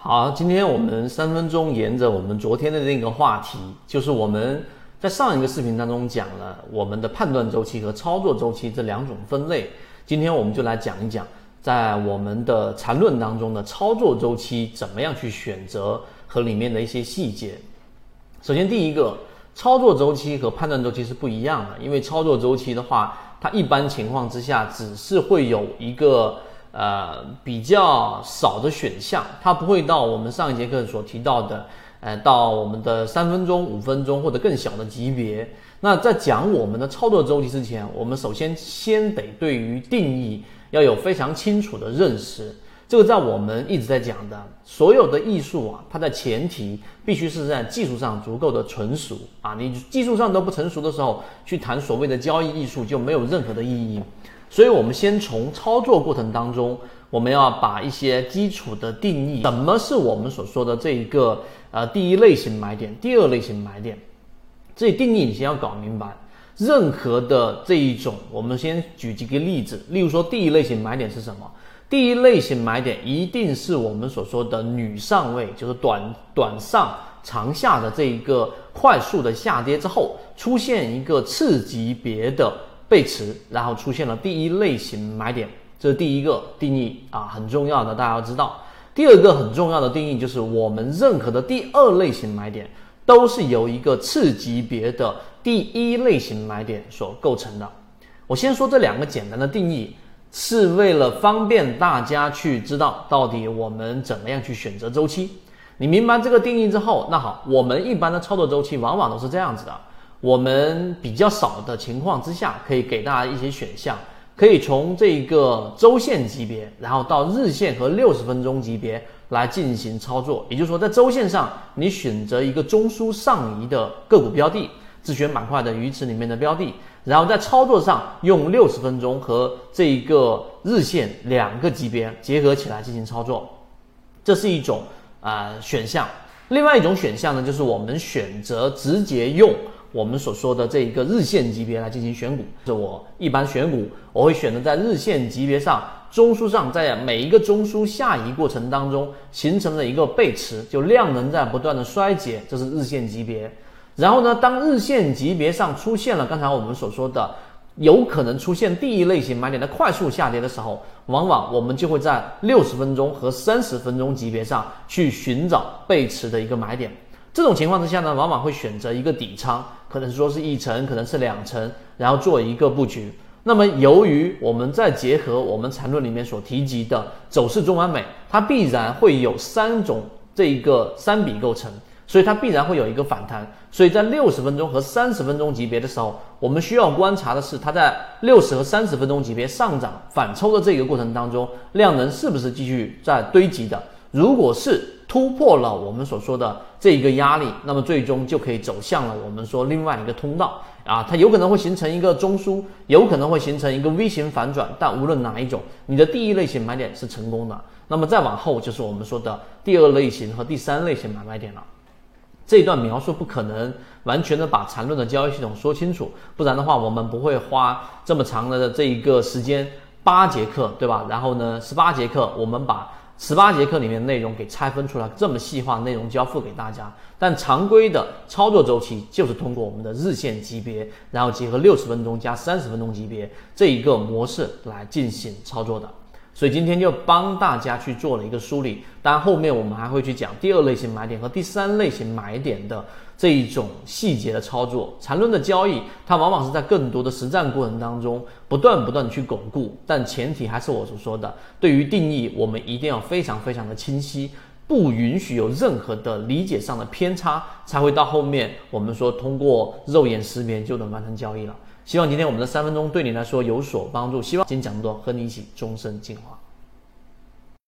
好，今天我们三分钟沿着我们昨天的那个话题，就是我们在上一个视频当中讲了我们的判断周期和操作周期这两种分类。今天我们就来讲一讲，在我们的缠论当中的操作周期怎么样去选择和里面的一些细节。首先，第一个，操作周期和判断周期是不一样的，因为操作周期的话，它一般情况之下只是会有一个。呃，比较少的选项，它不会到我们上一节课所提到的，呃，到我们的三分钟、五分钟或者更小的级别。那在讲我们的操作周期之前，我们首先先得对于定义要有非常清楚的认识。这个在我们一直在讲的，所有的艺术啊，它的前提必须是在技术上足够的纯熟啊。你技术上都不成熟的时候，去谈所谓的交易艺术就没有任何的意义。所以，我们先从操作过程当中，我们要把一些基础的定义，什么是我们所说的这一个呃第一类型买点，第二类型买点，这定义你先要搞明白。任何的这一种，我们先举几个例子，例如说第一类型买点是什么？第一类型买点一定是我们所说的女上位，就是短短上长下的这一个快速的下跌之后，出现一个次级别的。背驰，然后出现了第一类型买点，这是第一个定义啊，很重要的，大家要知道。第二个很重要的定义就是，我们任何的第二类型买点都是由一个次级别的第一类型买点所构成的。我先说这两个简单的定义，是为了方便大家去知道到底我们怎么样去选择周期。你明白这个定义之后，那好，我们一般的操作周期往往都是这样子的。我们比较少的情况之下，可以给大家一些选项，可以从这个周线级别，然后到日线和六十分钟级别来进行操作。也就是说，在周线上，你选择一个中枢上移的个股标的，自选板块的鱼池里面的标的，然后在操作上用六十分钟和这一个日线两个级别结合起来进行操作，这是一种啊选项。另外一种选项呢，就是我们选择直接用。我们所说的这一个日线级别来进行选股，是我一般选股，我会选择在日线级别上、中枢上，在每一个中枢下移过程当中形成了一个背驰，就量能在不断的衰竭，这是日线级别。然后呢，当日线级别上出现了刚才我们所说的有可能出现第一类型买点的快速下跌的时候，往往我们就会在六十分钟和三十分钟级别上去寻找背驰的一个买点。这种情况之下呢，往往会选择一个底仓，可能说是一层，可能是两层，然后做一个布局。那么，由于我们再结合我们缠论里面所提及的走势中完美，它必然会有三种这一个三笔构成，所以它必然会有一个反弹。所以在六十分钟和三十分钟级别的时候，我们需要观察的是它在六十和三十分钟级别上涨反抽的这个过程当中，量能是不是继续在堆积的？如果是。突破了我们所说的这一个压力，那么最终就可以走向了我们说另外一个通道啊，它有可能会形成一个中枢，有可能会形成一个 V 型反转，但无论哪一种，你的第一类型买点是成功的，那么再往后就是我们说的第二类型和第三类型买卖点了。这一段描述不可能完全的把缠论的交易系统说清楚，不然的话我们不会花这么长的这一个时间八节课，对吧？然后呢，十八节课我们把。十八节课里面内容给拆分出来，这么细化内容交付给大家。但常规的操作周期就是通过我们的日线级别，然后结合六十分钟加三十分钟级别这一个模式来进行操作的。所以今天就帮大家去做了一个梳理，当然后面我们还会去讲第二类型买点和第三类型买点的这一种细节的操作。缠论的交易，它往往是在更多的实战过程当中不断不断的去巩固，但前提还是我所说的，对于定义我们一定要非常非常的清晰，不允许有任何的理解上的偏差，才会到后面我们说通过肉眼识别就能完成交易了。希望今天我们的三分钟对你来说有所帮助。希望今天讲这么多，和你一起终身进化。